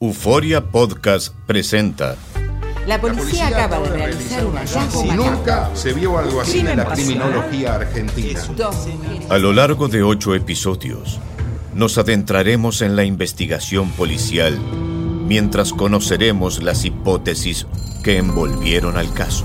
Euforia Podcast presenta. La policía, acaba de realizar un hallazgo macabro. Nunca se vio algo así en la criminología argentina. A lo largo de ocho episodios, nos adentraremos en la investigación policial mientras conoceremos las hipótesis que envolvieron al caso.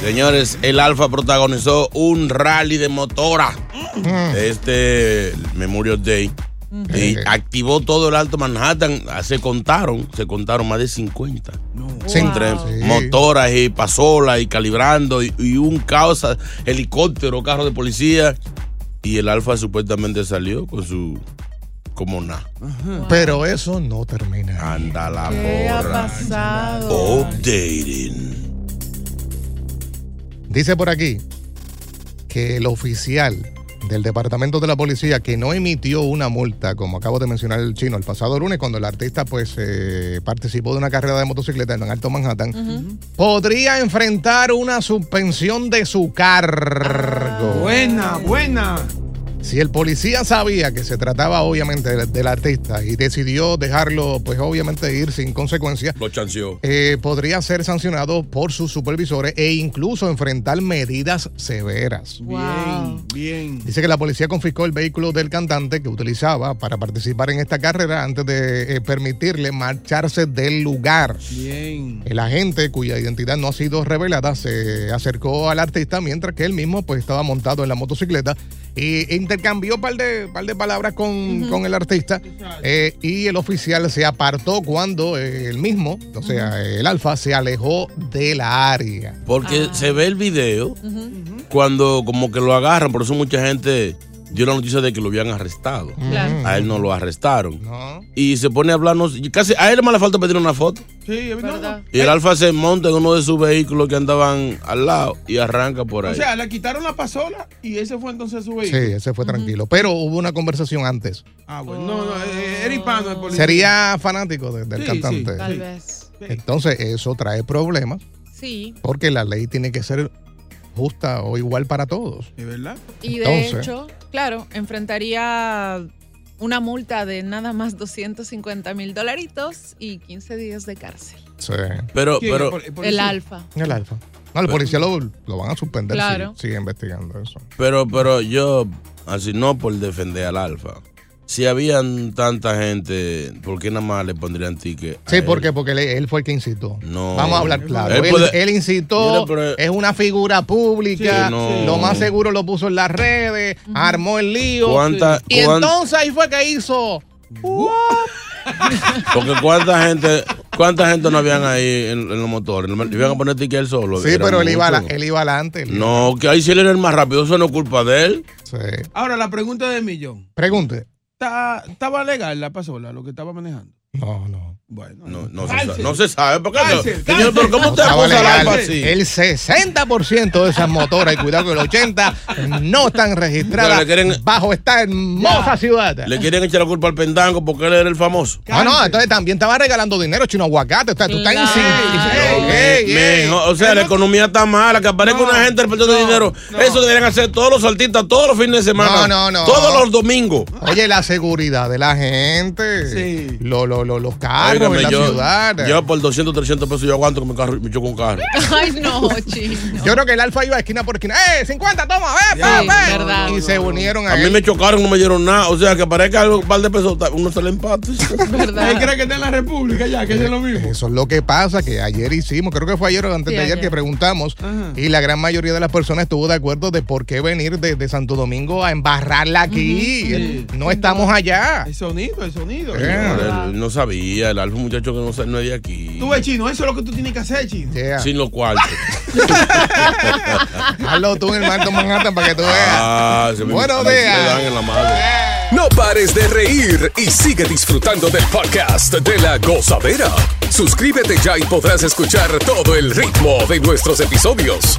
Señores, el Alfa protagonizó un rally de motora. Este Memorial Day. Y activó todo el Alto Manhattan. Ah, Se contaron, se contaron más de 50. Entre motoras y pasolas y calibrando y, y un caos, helicóptero, carro de policía. Y el Alfa supuestamente salió con su. como nada. Pero eso no termina. Anda la ¿Qué ha porra. pasado? Updating. Dice por aquí que el oficial del departamento de la policía que no emitió una multa, como acabo de mencionar el chino, el pasado lunes, cuando el artista pues eh, participó de una carrera de motocicleta en Alto Manhattan, podría enfrentar una suspensión de su cargo. Buena, buena. Si el policía sabía que se trataba obviamente del, del artista y decidió dejarlo, pues obviamente ir sin consecuencias, Lo chanceó. eh, podría ser sancionado por sus supervisores e incluso enfrentar medidas severas. Bien, bien. Dice que la policía confiscó el vehículo del cantante que utilizaba para participar en esta carrera antes de eh, permitirle marcharse del lugar. Bien. El agente, cuya identidad no ha sido revelada, se acercó al artista mientras que él mismo pues, estaba montado en la motocicleta y intercambió un par de, par de palabras con, con el artista eh, y el oficial se apartó cuando eh, él mismo, o sea, el alfa, se alejó de la área. Porque se ve el video cuando como que lo agarran, por eso mucha gente dio la noticia de que lo habían arrestado. Claro. A él no lo arrestaron. ¿no? Y se pone a hablarnos, casi a él más le falta pedir una foto. Sí, no, no. Y el Alfa se monta en uno de sus vehículos que andaban al lado y arranca por ahí. O sea, le quitaron la pasola y ese fue entonces su Sí, vehículo. ese fue tranquilo. Pero hubo una conversación antes. Ah, bueno. No, no, eh, era hispano el policía. Sería fanático de- del Sí, cantante. sí. Tal vez. Entonces, eso trae problemas Sí. porque la ley tiene que ser justa o igual para todos. ¿De verdad? Y de hecho, claro, enfrentaría una multa de nada más 250 mil dolaritos y 15 días de cárcel. Sí. Pero, pero, El alfa. El alfa. No, el policía lo, lo van a suspender Claro. si sigue investigando eso. pero, pero yo, así no por defender al Alfa. Si habían tanta gente, ¿por qué nada más le pondrían ticket? Sí, él? ¿por qué? Porque él, él fue el que incitó. No. Vamos a hablar claro. Él Él, puede- él incitó, es una figura pública, Sí, no. lo más seguro lo puso en las redes, armó el lío. ¿Cuánta- y cuán- entonces ahí fue que hizo. Porque cuánta gente, cuánta gente no habían ahí en, en los motores. Le iban a poner ticket él solo. Sí, pero él iba, ala- él iba adelante. él iba- No, que ahí si él era el más rápido, eso no es culpa de él. Sí. Ahora, la pregunta del millón. Pregunte. ¿Está- ¿Estaba legal la pasola, lo que estaba manejando? No, no. Bueno, No, no, se, no se sabe. ¿Por qué? Cárcel, Señor, cárcel. pero ¿cómo No usted acusa al alfa así? El 60% de esas motoras, y cuidado que el 80% no están registradas quieren- bajo esta hermosa ciudad. Le quieren echar la culpa al pendango porque él era el famoso. No, no, entonces también estaba regalando dinero, chino aguacate. O sea, tú estás me- o sea, la economía está mala, que aparezca No, una gente repartiendo no, dinero. no. Eso deberían hacer todos los artistas todos los fines de semana. No, no, no. Todos los domingos. Oye, la seguridad de la gente. Sí. Lo, lo, lo- lo- los carros en la yo, ciudad. Yo por 200, 300 pesos yo aguanto que me, carro, me choque un carro. Ay, no, chino. Yo creo que el Alfa iba esquina por esquina. ¡Eh, 50, toma, ve, Sí, pa, ve! verdad. Y se unieron a, A mí él. me chocaron, no me dieron nada. O sea, que parezca algo, un par de pesos, uno se le empate. Él cree que está en la República ya, que es lo mismo. Eso es lo que pasa, que ayer hicimos, creo que fue ayer o antes Sí, de ayer, ayer. que preguntamos Ajá. y la gran mayoría de las personas estuvo de acuerdo de por qué venir desde Santo Domingo a embarrarla aquí. Sí. No estamos allá. El sonido, el sonido. Yeah. Él no sabía, el un muchacho que no, sa- no es de aquí. Tú ves, chino, eso es lo que tú tienes que hacer, chino. Yeah. Sin los cuartos. Hazlo tú en el Manto Manhattan para que tú veas. Ah, se me, Buenos me días. dan en la madre. No pares de reír y sigue disfrutando del podcast de la gozadera. Suscríbete ya y podrás escuchar todo el ritmo de nuestros episodios.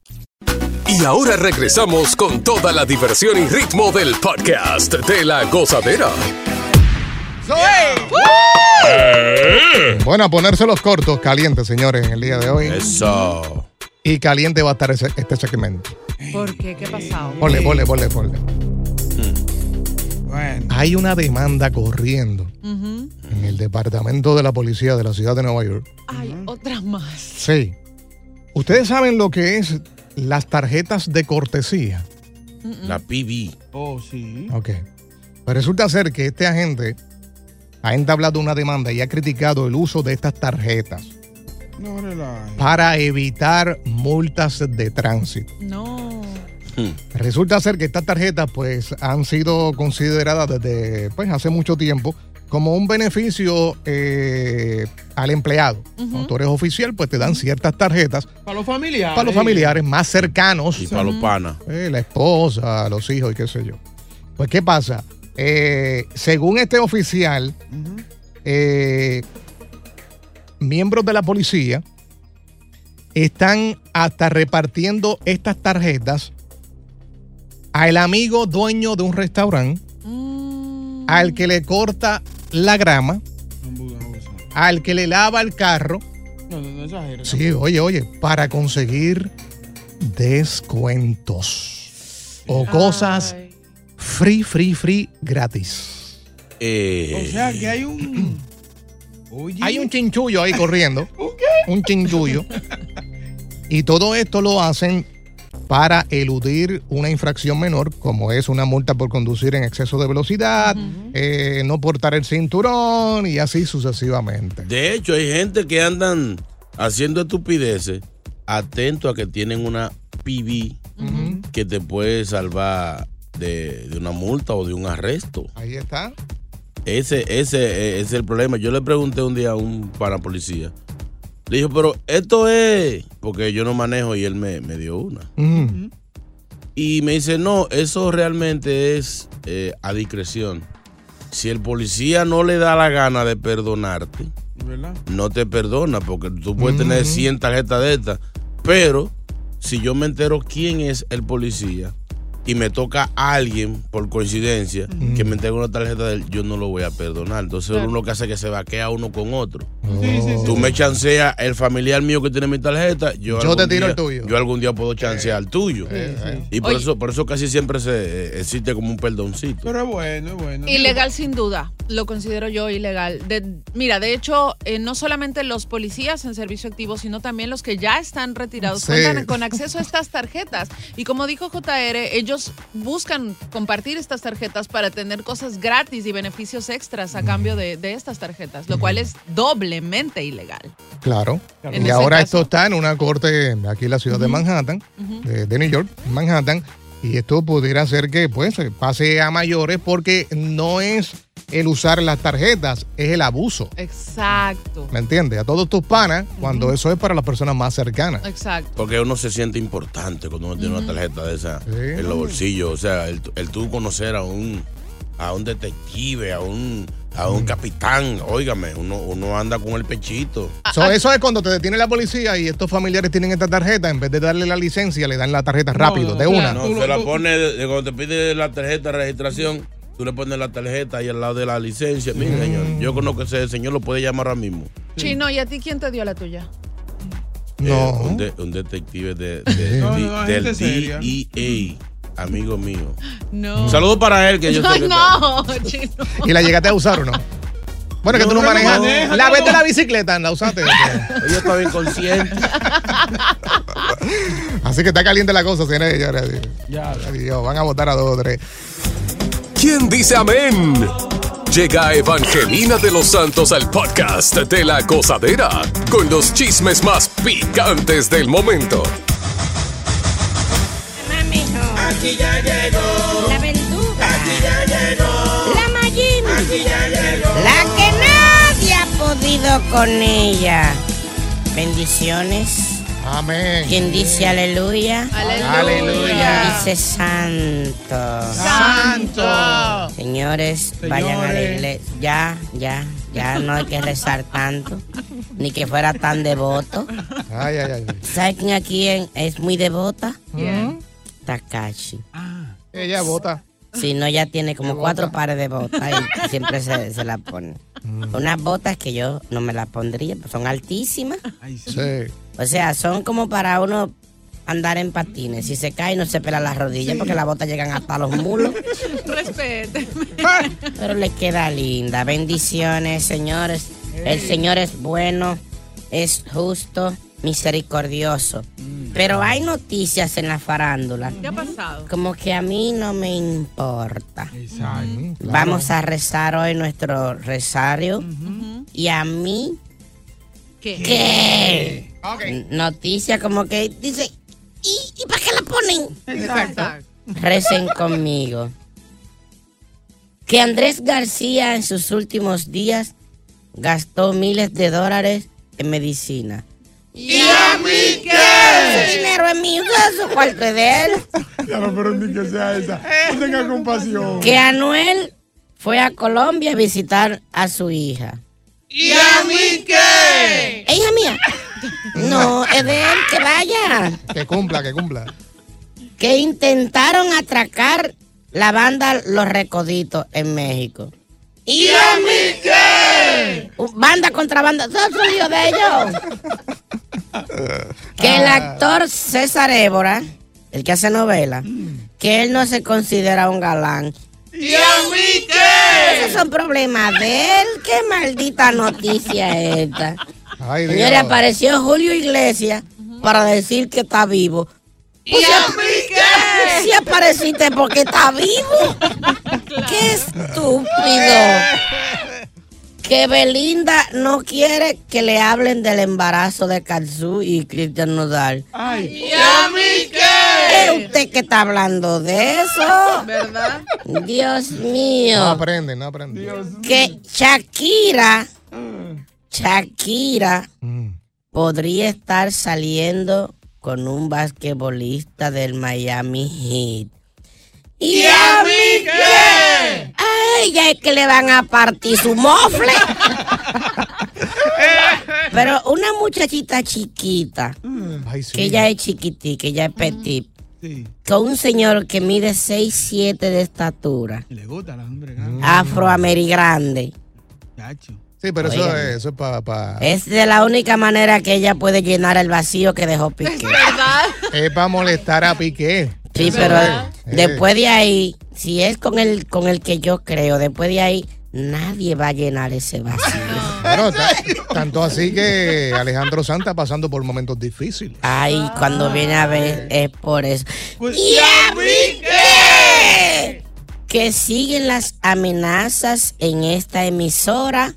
Y ahora regresamos con toda la diversión y ritmo del podcast de la gozadera. Bueno, a ponerse los cortos calientes, señores, en el día de hoy. Eso. Y caliente va a estar ese- este segmento. ¿Por qué? ¿Qué ha pasado? Ponle, ponle, ponle, ponle. Bueno. Hay una demanda corriendo en el departamento de la policía de la ciudad de Nueva York. Ay, otra más. Sí. Ustedes saben lo que es las tarjetas de cortesía. La PB. Oh, sí. Ok. Pues resulta ser que este agente ha entablado una demanda y ha criticado el uso de estas tarjetas No para evitar multas de tránsito. No. Resulta ser que estas tarjetas pues han sido consideradas desde pues hace mucho tiempo como un beneficio eh, al empleado. Cuando tú eres oficial pues te dan ciertas tarjetas Para los familiares. para los familiares más cercanos. Y para los panas. eh, la esposa, los hijos y qué sé yo. Pues, ¿qué pasa? Eh, según este oficial, eh, miembros de la policía están hasta repartiendo estas tarjetas al amigo dueño de un restaurante, Mm. al que le corta la grama, al que le lava el carro. No, no, no exageres. Sí, oye, oye, para conseguir descuentos o cosas free, free, free, gratis. Eh, O sea que hay un. Oye. Hay un chinchullo ahí corriendo. Un chinchullo. Y todo esto lo hacen para eludir una infracción menor, como es una multa por conducir en exceso de velocidad, eh, no portar el cinturón y así sucesivamente. de hecho, hay gente que andan haciendo estupideces, atento a que tienen una PB que te puede salvar de, de una multa o de un arresto. Ahí está. Ese, ese, eh, ese es el problema. Yo le pregunté un día a un parapolicía. Le dijo, pero esto es. Porque yo no manejo y él me, me dio una. Mm. Y me dice, no, eso realmente es eh, a discreción. Si el policía no le da la gana de perdonarte, ¿Verdad? no te perdona, porque tú puedes Mm. tener 100 tarjetas de estas. Pero si yo me entero quién es el policía y me toca a alguien por coincidencia que me entregue una tarjeta de él, yo no lo voy a perdonar. Entonces Claro. uno lo que hace es que se vaquea uno con otro. Sí, sí, sí. Tú me chanceas el familiar mío que tiene mi tarjeta, yo, Yo te algún tiro día- el tuyo. Yo algún día puedo chancear el tuyo. Eh, Y por Oye. eso, por eso casi siempre se eh, existe como un perdoncito. Pero es bueno, es bueno. Ilegal sin duda, lo considero yo ilegal. De- mira, de hecho, eh, no solamente los policías en servicio activo, sino también los que ya están retirados Sí. cuentan con acceso a estas tarjetas. Y como dijo JR, ellos buscan compartir estas tarjetas para tener cosas gratis y beneficios extras a cambio de, de estas tarjetas, lo cual es doblemente ilegal. Claro. En y ahora caso. esto está en una corte aquí en la ciudad de Manhattan, de, de New York, Manhattan, y esto pudiera ser que pues eh, pase a mayores porque no es el usar las tarjetas, es el abuso. Exacto. ¿Me entiendes? A todos tus panas, cuando eso es para las personas más cercanas. Exacto. Porque uno se siente importante cuando uno tiene una tarjeta de esa Sí. en los bolsillos. O sea, el, el tú conocer a un a un detective, a un, a un capitán. Óigame, uno, uno anda con el pechito. So, eso es cuando te detiene la policía y estos familiares tienen esta tarjeta, en vez de darle la licencia, le dan la tarjeta rápido, de una. No, se la pone, cuando te pide la tarjeta de registración, tú le pones la tarjeta ahí al lado de la licencia. Mire, señor, yo conozco a ese señor, lo puede llamar ahora mismo. Chino, ¿y a ti quién te dio la tuya? No. Eh, un, de- un detective de, de- No, di- no, del. DEA, amigo mío. No. Un saludo para él, que yo sé que no, chino. ¿Y la llegaste a usar o no? Bueno, que tú no no manejas. manejo, la no. vete la bicicleta, la usaste. Yo estaba inconsciente. Así que está caliente la cosa, señores. y señores. Ay, Dios, van a votar a dos o tres. ¿Quién dice amén? Llega Evangelina de los Santos al podcast de la gozadera con los chismes más picantes del momento. Aquí ya llegó. La verduga. Aquí ya llegó. La Mayim. Aquí ya llegó. La que nadie ha podido con ella. Bendiciones. Amén. ¿Quién dice aleluya? Aleluya. Aleluya. ¿Quién dice santo? Santo. Señores, vayan a la iglesia. Ya, ya, ya no hay que rezar tanto. Ni que fuera tan devoto. Ay, ay, ay. ¿Sabe quién aquí es muy devota? ¿Quién? Takashi. Ella vota. Si no, ya tiene como ¿Qué cuatro bota? pares de botas y siempre se, se la pone. Unas botas que yo no me las pondría, pues son altísimas. Sí. O sea, son como para uno andar en patines. Si se cae, no se pela las rodillas porque las botas llegan hasta los mulos. Respete. Pero le queda linda. Bendiciones, señores. El Señor es bueno, es justo, misericordioso. Pero hay noticias en la farándula. ¿Qué ha pasado? Como que a mí no me importa. Vamos a rezar hoy nuestro rosario. Y a mí, ¿Qué? ¿qué? Noticia como que dice, ¿y, ¿y para qué la ponen? Exacto. Recen conmigo. Que Andrés García en sus últimos días gastó miles de dólares en medicina. ¿Y a mí Ese dinero es mío, eso cuarto es de él. Ya no, pero ni que sea esa. No tenga compasión. Que Anuel fue a Colombia a visitar a su hija. ¿Y a mí qué? ¿Es hija mía? No, es de él, que vaya. Que cumpla, que cumpla. Que intentaron atracar la banda Los Recoditos en México. ¿Y a mí qué? Banda contra banda, todo es lío de ellos. Que el actor César Évora, el que hace novela, que él no se considera un galán. ¿Y a mí qué? Esos son problemas de él. Qué maldita noticia es esta. Ay, Señores, Dios. apareció Julio Iglesias para decir que está vivo. ¿Y a mí qué? Si apareciste porque está vivo. Qué estúpido. Que Belinda no quiere que le hablen del embarazo de Kazu y Cristian Nodal. ¿Y a mí qué? ¿Es usted que está hablando de eso? ¿Verdad? Dios No mío. aprende, no aprende. Que Shakira, Shakira podría estar saliendo con un basquetbolista del Miami Heat. ¿Y a mí qué? A ella es que le van a partir su mofle. Pero una muchachita chiquita, Ay, sí. que ella es chiquitica, que ella es petit, con un señor que mide 6, 7 de estatura, Le gusta la hombre. afroamerigrande. Sí, pero eso es, eso es para Es de la única manera que ella puede llenar el vacío que dejó Piqué. ¿Verdad? es para molestar a Piqué. Sí, pero es. después de ahí, si es con el, con el que yo creo, después de ahí, nadie va a llenar ese vacío. Bueno, tanto así que Alejandro Sanz está pasando por momentos difíciles. Ay, cuando viene a ver, es por eso. Pues, ¿Y a mí qué? Que siguen las amenazas en esta emisora.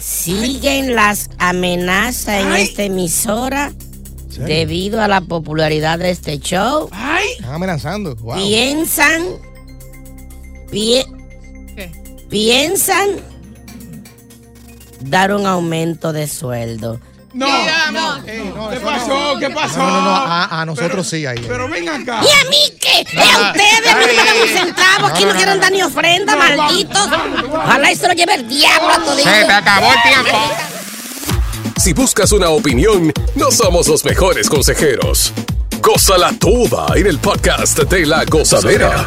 Siguen las amenazas en esta emisora debido a la popularidad de este show. Están amenazando. Wow. Piensan, piensan dar un aumento de sueldo. No, no. ¿Qué pasó? ¿Qué pasó? No, no, no, a, a nosotros sí ahí. Pero ven acá. ¿Y a mí qué? ¿Y a ustedes no me dan un centavo? Aquí no, no, no, quieren mandar ni ofrenda, malditos. Ojalá y se lo lleve el diablo a todito. Se te acabó el tiempo. Si buscas una opinión, no somos los mejores consejeros. Gózala toda en el podcast de la gozadera.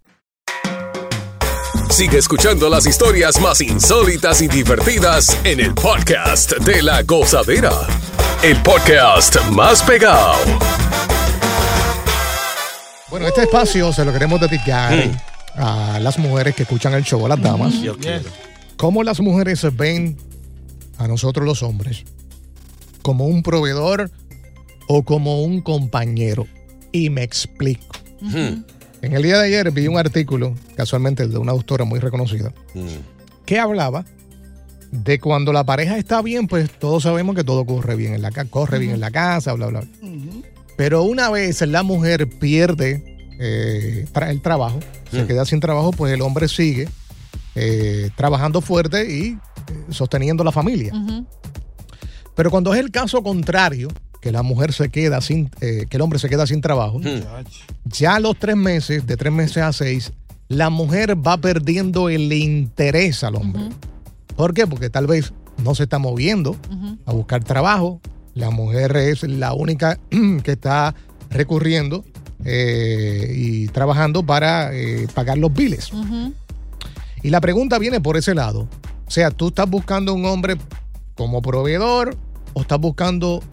Sigue escuchando las historias más insólitas y divertidas en el podcast de la gozadera. El podcast más pegado. Bueno, este espacio se lo queremos dedicar a las mujeres que escuchan el show, a las damas. Yo quiero. ¿Cómo las mujeres ven a nosotros los hombres? ¿Como un proveedor o como un compañero? Y me explico. Hmm. En el día de ayer vi un artículo, casualmente de una doctora muy reconocida, que hablaba de cuando la pareja está bien, pues todos sabemos que todo corre bien en la, ca- corre bien en la casa, bla, bla. Pero una vez la mujer pierde eh, el trabajo, se Mm. queda sin trabajo, pues el hombre sigue eh, trabajando fuerte y eh, sosteniendo la familia. Pero cuando es el caso contrario, que la mujer se queda sin, eh, que el hombre se queda sin trabajo, Hmm. ya a los tres meses, de tres meses a seis, la mujer va perdiendo el interés al hombre. ¿Por qué? Porque tal vez no se está moviendo a buscar trabajo. La mujer es la única que está recurriendo eh, y trabajando para eh, pagar los biles. Y la pregunta viene por ese lado. O sea, ¿tú estás buscando un hombre como proveedor o estás buscando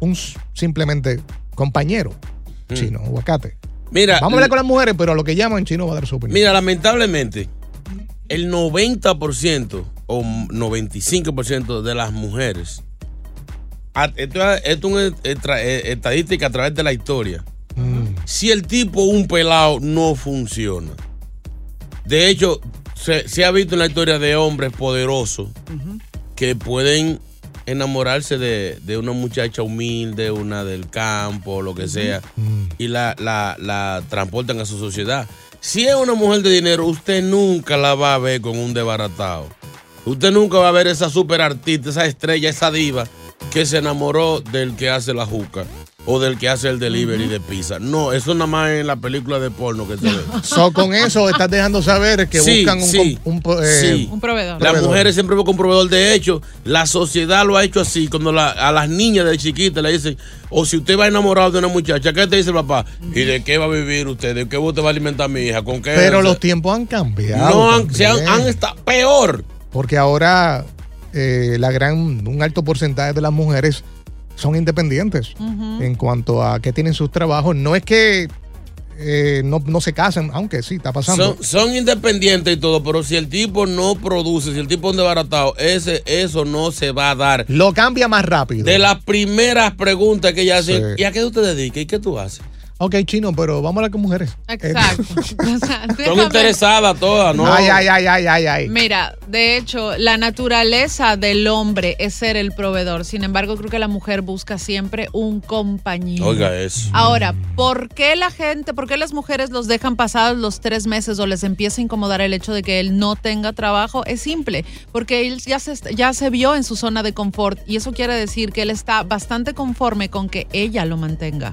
un simplemente compañero? Chino, aguacate. Mira, Vamos a hablar con las mujeres, pero a lo que llaman chino va a dar su opinión. Mira, lamentablemente, el 90% o 95% de las mujeres, esto es, esto es una eh, estadística a través de la historia, Mm. si el tipo un pelado no funciona. De hecho, se, se ha visto en la historia de hombres poderosos que pueden enamorarse de, de una muchacha humilde, una del campo, lo que sea, y la, la, la transportan a su sociedad. Si es una mujer de dinero, usted nunca la va a ver con un desbaratado. Usted nunca va a ver esa super artista, esa estrella, esa diva que se enamoró del que hace la juca o del que hace el delivery de pizza. No, eso nada más en la película de porno que se ve. So, con eso estás dejando saber que Sí, buscan un, sí, com- un po- eh, sí. Un proveedor. Las mujeres siempre buscan un proveedor. De hecho, la sociedad lo ha hecho así. Cuando la- a las niñas de chiquita le dicen, o si usted va enamorado de una muchacha, ¿qué te dice el papá? ¿Y de qué va a vivir usted? ¿De qué usted va a alimentar a mi hija? ¿Con qué? Pero los tiempos han cambiado. no han, se han, han estado peor. Porque ahora eh, la gran, un alto porcentaje de las mujeres son independientes en cuanto a que tienen sus trabajos. No es que eh, no, no se casen, aunque sí, está pasando. Son, son independientes y todo, pero si el tipo no produce, si el tipo es un desbaratado, ese, eso no se va a dar. Lo cambia más rápido. De las primeras preguntas que ella hace, Sí. ¿y a qué tú te dedicas? ¿Y qué tú haces? Ok, chino, pero vamos a hablar con mujeres. Exacto. O sea, Son interesadas todas, ¿no? Ay, ay, ay, ay, ay, ay. Mira, de hecho, la naturaleza del hombre es ser el proveedor. Sin embargo, creo que la mujer busca siempre un compañero. Oiga eso. Ahora, ¿por qué la gente, por qué las mujeres los dejan pasados los tres meses o les empieza a incomodar el hecho de que él no tenga trabajo? Es simple, porque él ya se, ya se vio en su zona de confort y eso quiere decir que él está bastante conforme con que ella lo mantenga.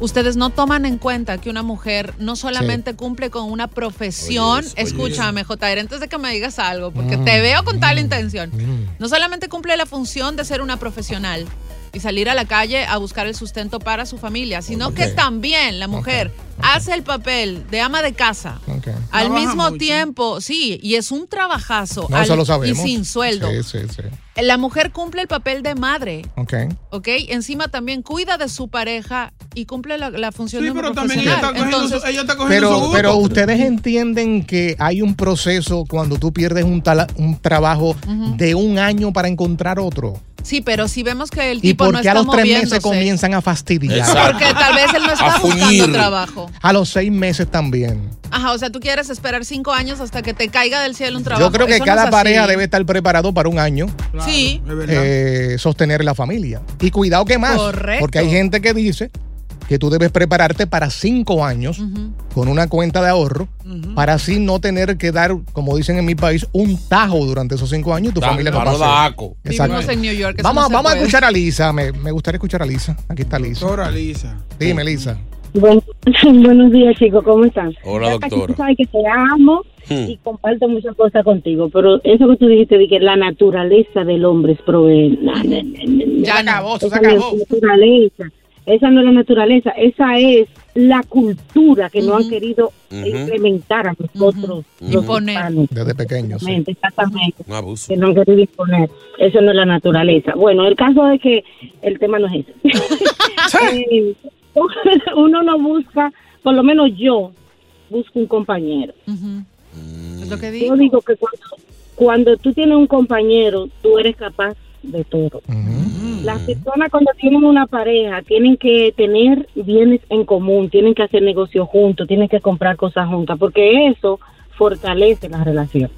Ustedes no toman en cuenta que una mujer no solamente cumple con una profesión, Oye, escúchame, JR, antes de que me digas algo, porque te veo con tal intención. No solamente cumple la función de ser una profesional y salir a la calle a buscar el sustento para su familia, sino que también la mujer hace el papel de ama de casa. Al Trabaja mismo mucho. tiempo, sí, y es un trabajazo. No, al- eso lo y sabemos. sin sueldo. Sí, sí, sí. La mujer cumple el papel de madre. Ok. ¿ok? Encima también cuida de su pareja y cumple la, la función Sí, de pero también ella está cogiendo, Entonces, su, ella está cogiendo su Pero, gusto. pero ustedes entienden que hay un proceso cuando tú pierdes un, tala- un trabajo de un año para encontrar otro. Sí, pero si vemos que el ¿Y tipo por no qué a está los tres meses comienzan a fastidiar? Exacto. Porque tal vez él no está A buscando trabajo. A los seis meses también. Ajá, o sea, tú quieres esperar cinco años hasta que te caiga del cielo un trabajo. Yo creo que Eso no cada así. pareja debe estar preparado para un año Sí. Es verdad. eh, sostener la familia. Y cuidado que más, Correcto. porque hay gente que dice que tú debes prepararte para cinco años con una cuenta de ahorro para así no tener que dar, como dicen en mi país, un tajo durante esos cinco años y tu Da- familia no. Exacto. Vivimos en New York. Vamos, no vamos a escuchar a Lisa. Me, me gustaría escuchar a Lisa. Aquí está Lisa. Doctora Lisa. Dime, Lisa. Buen- buenos días, chicos, ¿cómo están? Hola, Aquí doctora. Tú sabes que te amo Hmm. y comparto muchas cosas contigo, pero eso que tú dijiste de que la naturaleza del hombre es no. Ya acabó, se acabó. es naturaleza. Esa no es la naturaleza, esa es la cultura que no han querido implementar a nosotros, los Imponer. hispanos. Desde pequeño, sí. Exactamente. Un abuso. Que no han querido imponer. Eso no es la naturaleza. Bueno, el caso es que el tema no es ese. Eh, Uno no busca, por lo menos yo, busco un compañero. Ujú. Es lo que Yo digo. digo que cuando, cuando tú tienes un compañero, tú eres capaz de todo. Las personas cuando tienen una pareja tienen que tener bienes en común, tienen que hacer negocios juntos, tienen que comprar cosas juntas, porque eso fortalece la relación.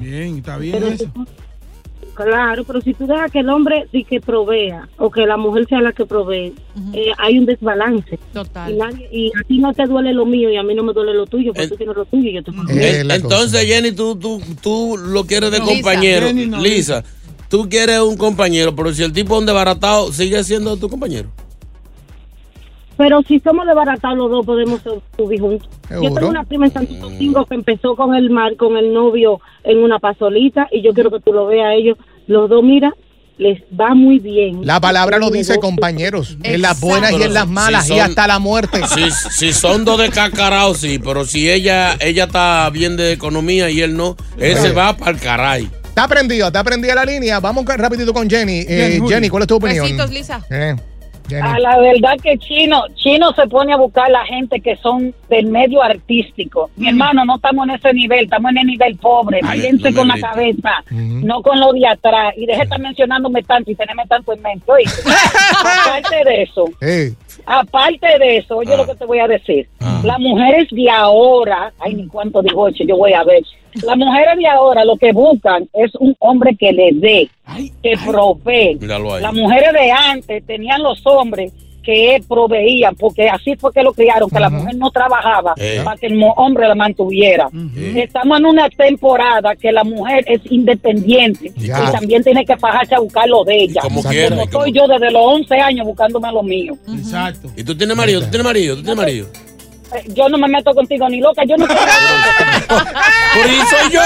Bien, está bien Pero eso. si tú- claro, pero si tú dejas que el hombre sí que provea o que la mujer sea la que provee, eh, hay un desbalance. Y, Total. nadie- y a ti no te duele lo mío y a mí no me duele lo tuyo, porque En- tú tienes lo tuyo y yo tengo lo mío. Eh, Entonces, cosa. Jenny, tú, tú, tú lo quieres de No, compañero. Jenny no, Lisa, tú quieres un compañero, pero si el tipo es un desbaratado, sigue siendo tu compañero. Pero si somos desbaratados los dos, podemos subir juntos. Yo tengo una prima en Santo Domingo que empezó con el mar, con el novio en una pasolita y yo quiero que tú lo veas a ellos. Los dos, mira, les va muy bien. La palabra lo dice, compañeros. En las buenas y en las Si malas y hasta la muerte. Si, si son dos de cacarao, sí, pero si ella ella está bien de economía y él no, él se va para el caray. Está prendido, está prendida la línea. Vamos rapidito con Jenny. Eh. Jenny, ¿cuál es tu opinión? Besitos, Lisa. Eh, Jenny. A la verdad que Chino, Chino se pone a buscar la gente que son del medio artístico. Mi hermano, no estamos en ese nivel, estamos en el nivel pobre. Ay, Piense no me con la cabeza, no con lo de atrás. Y deje de estar mencionándome tanto y tenerme tanto en mente. Aparte de eso, aparte de eso, oye Ah. lo que te voy a decir. Ah. Las mujeres de ahora, ay, ni cuánto digo yo voy a ver. Las mujeres de ahora lo que buscan es un hombre que le dé, que provee. Las mujeres de antes tenían los hombres que proveían, porque así fue que lo criaron, que la mujer no trabajaba Eh. para que el hombre la mantuviera. Estamos en una temporada que la mujer es independiente Ya. y también tiene que bajarse a buscar lo de ella. como quiera, como- estoy yo desde los 11 años buscándome lo mío. Exacto. ¿Y tú tienes marido? ¿Tú tienes marido? ¿Tú tienes marido? Eh, Yo no me meto contigo ni loca, yo no quiero Por eso soy yo.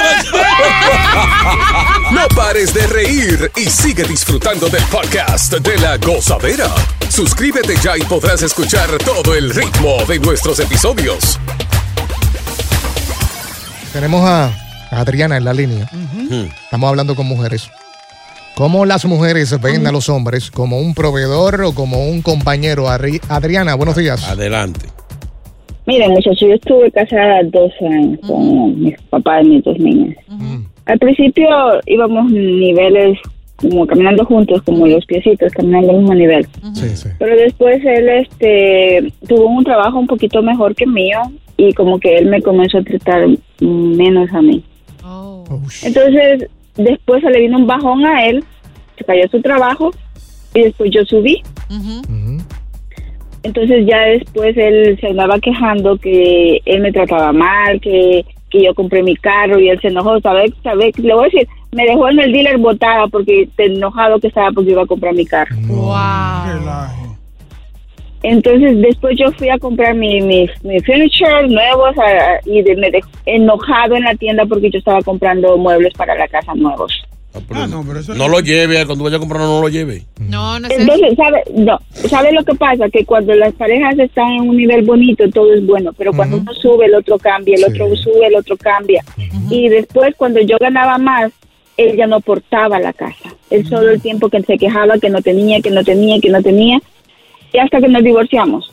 No pares de reír y sigue disfrutando del podcast de la gozadera. Suscríbete ya y podrás escuchar todo el ritmo de nuestros episodios. tenemos a Adriana en la línea. Estamos hablando con mujeres. ¿Cómo las mujeres ven a los hombres? ¿Como un proveedor o como un compañero? Adri- Adriana, buenos días. Adelante. Miren, muchachos, yo estuve casada 12 años con mis papás y mis dos niñas. Al principio íbamos niveles como caminando juntos, como los piecitos, caminando al mismo nivel. Sí, sí. Pero después él este, tuvo un trabajo un poquito mejor que mío y como que él me comenzó a tratar menos a mí. Oh. Oh, Entonces, después se le vino un bajón a él, se cayó su trabajo y después yo subí. Ujú. Entonces ya después él se andaba quejando que él me trataba mal, que, que yo compré mi carro y él se enojó, ¿sabes? ¿Sabe? Le voy a decir, me dejó en el dealer botada porque te enojado que estaba porque iba a comprar mi carro. Wow. Entonces después yo fui a comprar mi, mi, mi furniture nuevos a- y de- me dejó enojado en la tienda porque yo estaba comprando muebles para la casa nuevos. Ah, no, pero eso No lo lleve, cuando vaya a comprar no lo lleve. No, no eso. Entonces, ¿sabe? No, ¿sabe lo que pasa? Que cuando las parejas están en un nivel bonito, todo es bueno, pero cuando uno sube, el otro cambia, el Sí. otro sube, el otro cambia. Y después, cuando yo ganaba más, él ya no aportaba a la casa. Él solo el tiempo que se quejaba que no tenía, que no tenía, que no tenía, y hasta que nos divorciamos.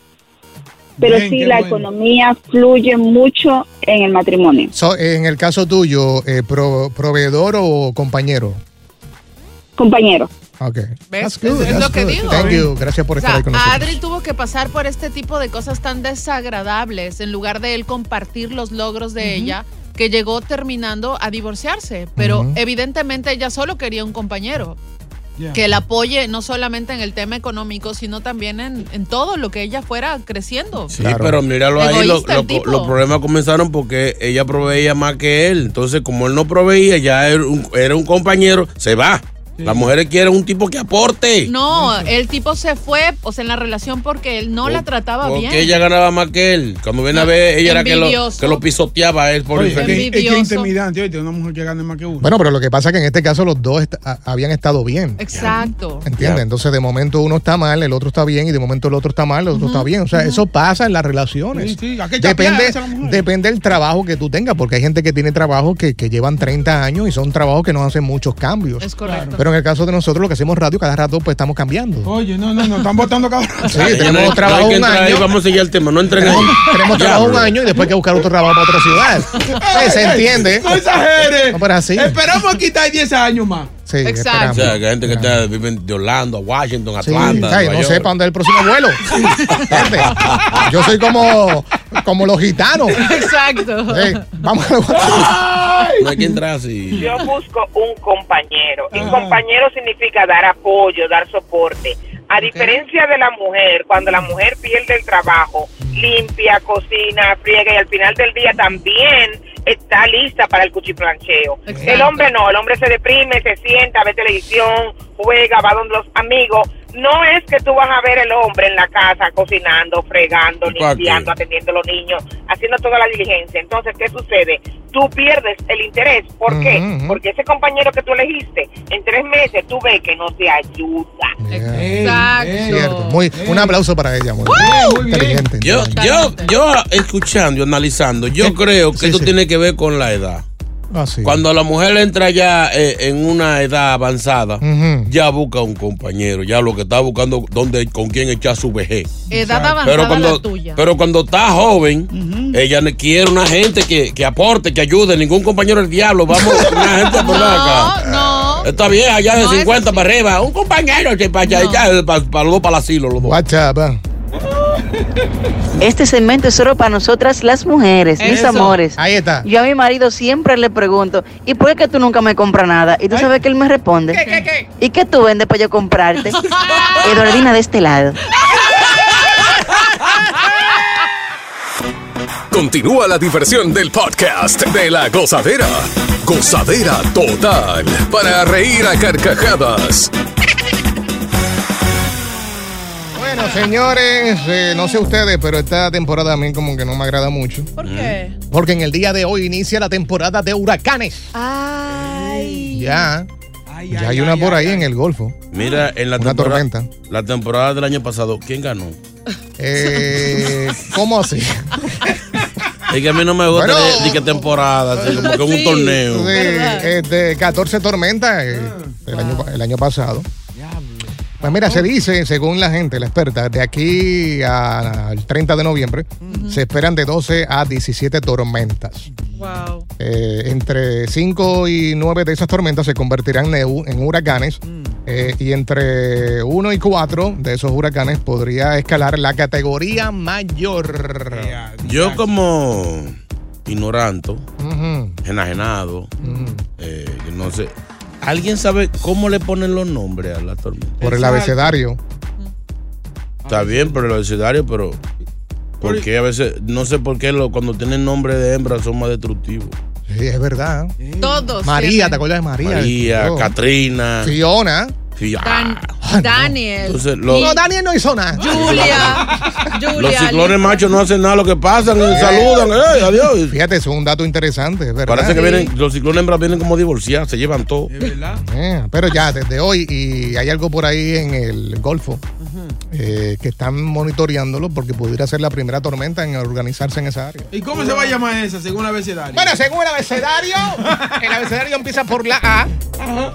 Pero Bien, sí, la bueno. economía fluye mucho en el matrimonio. So, en el caso tuyo, eh, pro- ¿proveedor o compañero? Compañero. Ok. ¿Ves? That's good, es, that's lo que good. digo. Thank you. Gracias por O estar ahí con nosotros. Adri tuvo que pasar por este tipo de cosas tan desagradables en lugar de él compartir los logros de ella, que llegó terminando a divorciarse. Pero evidentemente ella solo quería un compañero. Que la apoye no solamente en el tema económico, sino también en, en todo lo que ella fuera creciendo. Sí, pero míralo ahí, lo- lo- los problemas comenzaron porque ella proveía más que él. Entonces, como él no proveía, ya era un, era un compañero, se va. Las mujeres quieren un tipo que aporte. No, el tipo se fue, o sea, en la relación porque él no la trataba Porque bien. ella ganaba más que él. Cuando viene a ver, ella era que lo, envidioso. que lo pisoteaba a él por infeliz. es que- es intimidante, oye, una mujer que gane más que uno. Bueno, pero lo que pasa es que en este caso los dos est- habían estado bien. Exacto. ¿Entiendes? Entonces de momento uno está mal, el otro está bien y de momento el otro está mal, el otro está bien. O sea, eso pasa en las relaciones. Sí, sí, Depende, depende del trabajo que tú tengas, porque hay gente que tiene trabajo que, que llevan 30 años y son trabajos que no hacen muchos cambios. Es correcto. Pero en el caso de nosotros, lo que hacemos radio, cada rato pues estamos cambiando. Oye, no, no, no, están votando cada Sí, tenemos No trabajo un ahí, año. vamos a seguir el tema. No entren ahí. Tenemos, trabajo un año y después hay que buscar otro trabajo para otra ciudad. ¿Se entiende? No exageres. No, pero así. Esperamos quitar 10 años más. Sí, O esperamos. sea, que hay gente que está, viven de Orlando, a Washington, Sí, Atlanta. Nueva no para dónde es el próximo vuelo. Yo soy como, como los gitanos. Exacto. Vamos a No hay que entrar así. Yo busco un compañero. Y compañero significa dar apoyo, dar soporte. A diferencia de la mujer, cuando la mujer pierde el trabajo, limpia, cocina, friega y al final del día también está lista para el cuchiplancheo. Exacto. El hombre no, el hombre se deprime, se sienta, ve televisión, juega, va donde los amigos. No es que tú vas a ver el hombre en la casa cocinando, fregando, limpiando, atendiendo a los niños, haciendo toda la diligencia. Entonces, ¿qué sucede? Tú pierdes el interés. ¿Por qué? Porque ese compañero que tú elegiste, en tres meses tú ves que no te ayuda. Exacto. Cierto. Muy, un aplauso para ella. Muy, inteligente. Yo, yo, yo escuchando y analizando, yo creo que Sí, esto sí. tiene que ver con la edad. Ah, sí. Cuando la mujer entra ya eh, en una edad avanzada, ya busca un compañero, ya lo que está buscando dónde, con quién echar su vejez. Edad avanzada Pero cuando, la tuya. pero cuando está joven, ella quiere una gente que, que aporte, que ayude. Ningún compañero del diablo. Vamos, una gente por acá. no, no. Esta vieja ya de No es 50 así. para arriba. Un compañero que para, No. ya, para, para los dos para el asilo, los dos. WhatsApp. ah. Este segmento es solo para nosotras las mujeres, mis Eso. amores. Ahí está. Yo a mi marido siempre le pregunto, ¿y por qué tú nunca me compras nada? Y tú sabes que él me responde, ¿Qué, qué, qué? ¿y qué tú vendes para yo comprarte? Eduardina de este lado. Continúa la diversión del podcast de la gozadera. Gozadera total. Para reír a carcajadas. Bueno, señores, eh, no sé ustedes, pero esta temporada a mí como que no me agrada mucho. ¿Por qué? Porque en el día de hoy inicia la temporada de huracanes. Ay. Ya. Ay, Ya ay, hay una ay, por ay, ahí ay. en el Golfo. Mira, en la Una temporada, tormenta. la temporada del año pasado, ¿quién ganó? Eh, ¿Cómo así? Es que a mí no me gusta Bueno. de, de qué temporada, así como que un Sí. torneo. Sí, este, 14 tormentas eh, el, año, pa- el año pasado. Pues mira, se dice, según la gente, la experta, de aquí al 30 de noviembre se esperan de 12 a 17 tormentas. Wow. Eh, entre 5 y 9 de esas tormentas se convertirán en, hu- en huracanes eh, y entre 1 y 4 de esos huracanes podría escalar la categoría mayor. Yo como ignorante, Ujú, enajenado, eh, no sé. ¿Alguien sabe cómo le ponen los nombres a la tormenta? Por el abecedario. Está bien, pero el abecedario, pero... Porque a veces, no sé por qué lo, cuando tienen nombre de hembra son más destructivos. Sí, es verdad. Todos. María. ¿te acuerdas de María? María. Catrina. Fiona. No. Daniel. Entonces, los, No, Daniel no hizo nada. Julia. Julia. los ciclones machos no hacen nada, lo que pasan, eh, saludan, ¡eh, adiós! Fíjate, eso es un dato interesante, es verdad. Parece que vienen, los ciclones hembras vienen como divorciados, se llevan todo. Es verdad. Eh, pero ya, desde hoy, y hay algo por ahí en el Golfo eh, que están monitoreándolo porque pudiera ser la primera tormenta en organizarse en esa área. ¿Y cómo se va a llamar esa según el abecedario? Bueno, según el abecedario, el abecedario empieza por la A. Ah,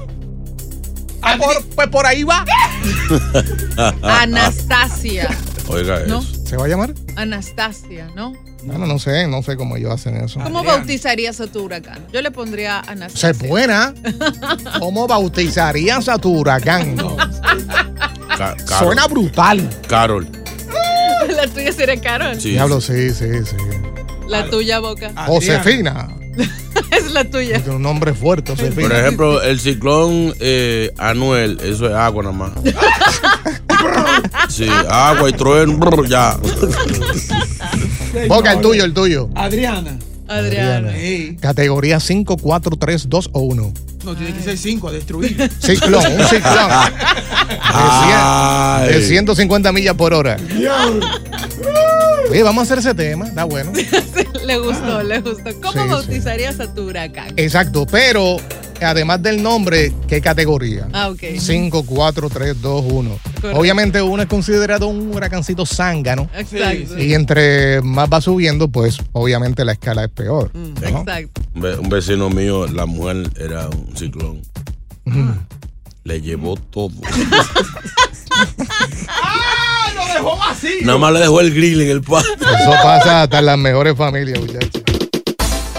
por- pues por ahí va. Anastasia. Oiga ¿No? eso. ¿Se va a llamar? Anastasia, ¿no? Bueno, no sé, no sé cómo ellos hacen eso. ¿Cómo bautizarías a tu huracán? Yo le pondría Anastasia. Se buena. ¿Cómo bautizarías a tu huracán? Ca- Carol. Suena brutal. Carol. La tuya sería Carol. Sí. Diablo, sí, sí, sí. La tuya, Boca. Josefina. es la tuya. Un nombre fuerte. Por ejemplo, el ciclón eh, Anuel, eso es agua nada más. Sí, agua y trueno, brr, ya. Boca, el tuyo, el tuyo. Adriana. Adriana. Ey. Categoría 5, 4, 3, 2 o 1. No, tiene que ser cinco a destruir. Ciclón, un ciclón. De, cien- de 150 millas por hora. Oye, vamos a hacer ese tema, está bueno. le gustó, le gustó. ¿Cómo Sí, sí. bautizarías a tu huracán? Exacto, pero además del nombre, ¿qué categoría? Ah, ok. 5, 4, 3, 2, 1. Correcto. Obviamente uno es considerado un huracancito zángano. Exacto. Y entre más va subiendo, pues obviamente la escala es peor. ¿no? Exacto. Un vecino mío, la mujer era un ciclón. Le llevó todo. Lo dejó vacío. Nada más le dejó el grill en el patio. Eso pasa hasta en las mejores familias, muchachos.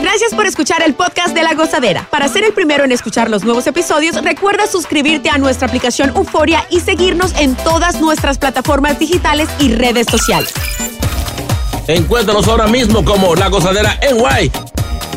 Gracias por escuchar el podcast de La Gozadera. Para ser el primero en escuchar los nuevos episodios, recuerda suscribirte a nuestra aplicación Euforia y seguirnos en todas nuestras plataformas digitales y redes sociales. Encuéntranos ahora mismo como La Gozadera en Guay.